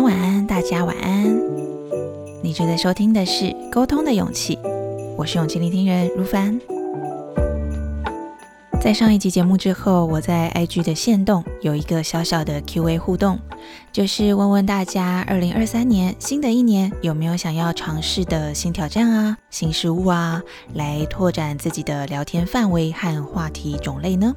晚安，大家晚安。你正在收听的是《沟通的勇气》，我是勇气聆听人如凡。在上一集节目之后，我在 IG 的线动有一个小小的 Q&A 互动，就是问问大家，二零二三年新的一年有没有想要尝试的新挑战啊、新事物啊，来拓展自己的聊天范围和话题种类呢？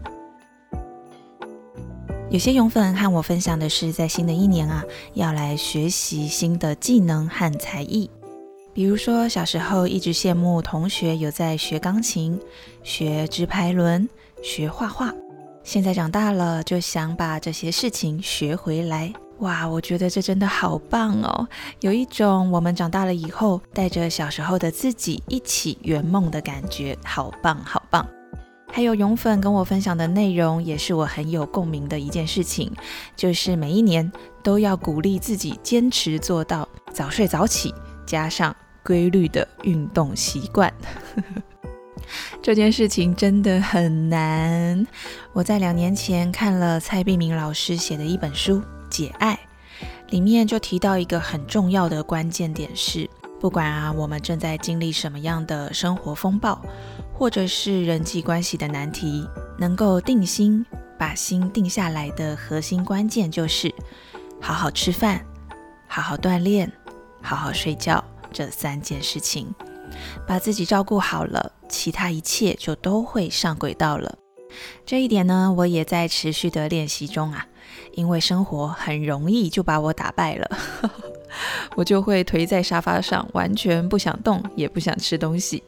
有些勇粉和我分享的是，在新的一年啊，要来学习新的技能和才艺。比如说，小时候一直羡慕同学有在学钢琴、学直排轮、学画画，现在长大了就想把这些事情学回来。哇，我觉得这真的好棒哦！有一种我们长大了以后带着小时候的自己一起圆梦的感觉，好棒好！还有勇粉跟我分享的内容，也是我很有共鸣的一件事情，就是每一年都要鼓励自己坚持做到早睡早起，加上规律的运动习惯。这件事情真的很难。我在两年前看了蔡碧明老师写的一本书《解爱》，里面就提到一个很重要的关键点是。不管啊，我们正在经历什么样的生活风暴，或者是人际关系的难题，能够定心，把心定下来的核心关键就是好好吃饭、好好锻炼、好好睡觉这三件事情。把自己照顾好了，其他一切就都会上轨道了。这一点呢，我也在持续的练习中啊，因为生活很容易就把我打败了。我就会颓在沙发上，完全不想动，也不想吃东西。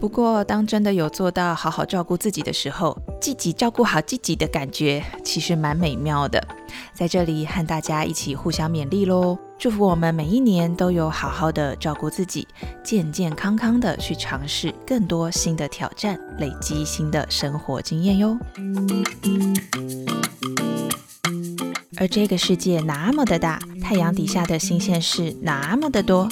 不过，当真的有做到好好照顾自己的时候，自己照顾好自己的感觉，其实蛮美妙的。在这里和大家一起互相勉励喽，祝福我们每一年都有好好的照顾自己，健健康康的去尝试更多新的挑战，累积新的生活经验哟。而这个世界那么的大，太阳底下的新鲜事那么的多。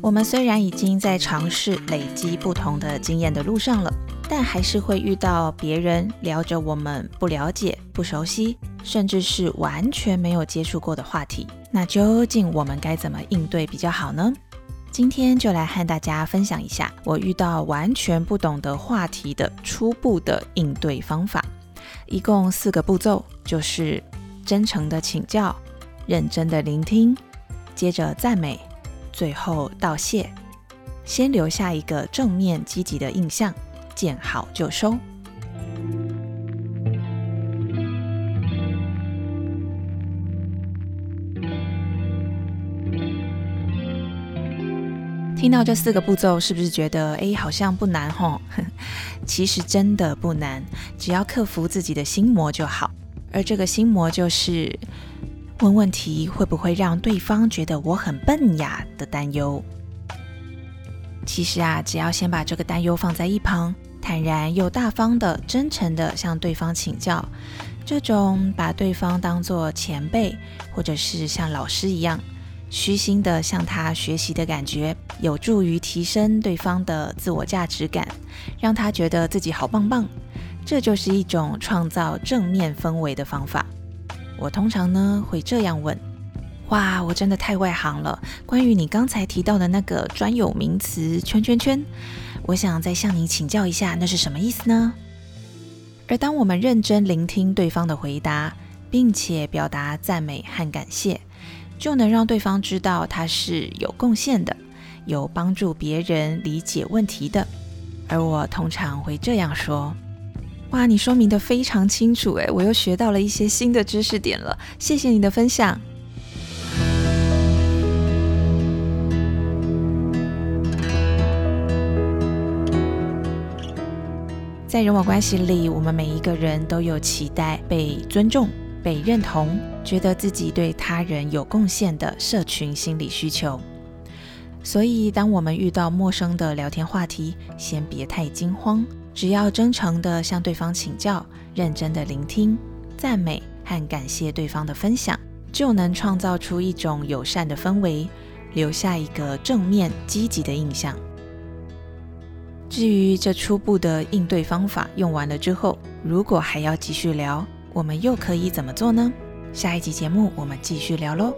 我们虽然已经在尝试累积不同的经验的路上了，但还是会遇到别人聊着我们不了解、不熟悉，甚至是完全没有接触过的话题。那究竟我们该怎么应对比较好呢？今天就来和大家分享一下我遇到完全不懂的话题的初步的应对方法，一共四个步骤，就是。真诚的请教，认真的聆听，接着赞美，最后道谢，先留下一个正面积极的印象，见好就收。听到这四个步骤，是不是觉得哎，好像不难吼？其实真的不难，只要克服自己的心魔就好。而这个心魔就是问问题会不会让对方觉得我很笨呀的担忧。其实啊，只要先把这个担忧放在一旁，坦然又大方的、真诚的向对方请教，这种把对方当作前辈或者是像老师一样虚心的向他学习的感觉，有助于提升对方的自我价值感，让他觉得自己好棒棒。这就是一种创造正面氛围的方法。我通常呢会这样问：哇，我真的太外行了！关于你刚才提到的那个专有名词“圈圈圈”，我想再向你请教一下，那是什么意思呢？而当我们认真聆听对方的回答，并且表达赞美和感谢，就能让对方知道他是有贡献的，有帮助别人理解问题的。而我通常会这样说。哇，你说明的非常清楚诶，我又学到了一些新的知识点了，谢谢你的分享。在人我关系里，我们每一个人都有期待被尊重、被认同，觉得自己对他人有贡献的社群心理需求。所以，当我们遇到陌生的聊天话题，先别太惊慌。只要真诚地向对方请教，认真地聆听、赞美和感谢对方的分享，就能创造出一种友善的氛围，留下一个正面积极的印象。至于这初步的应对方法用完了之后，如果还要继续聊，我们又可以怎么做呢？下一集节目我们继续聊喽。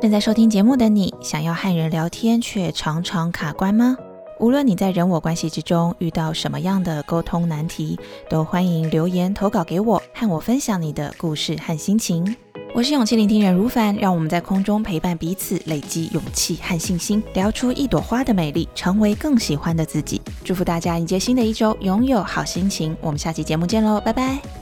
正在收听节目的你，想要和人聊天却常常卡关吗？无论你在人我关系之中遇到什么样的沟通难题，都欢迎留言投稿给我，和我分享你的故事和心情。我是勇气聆听人如凡，让我们在空中陪伴彼此，累积勇气和信心，聊出一朵花的美丽，成为更喜欢的自己。祝福大家迎接新的一周，拥有好心情。我们下期节目见喽，拜拜。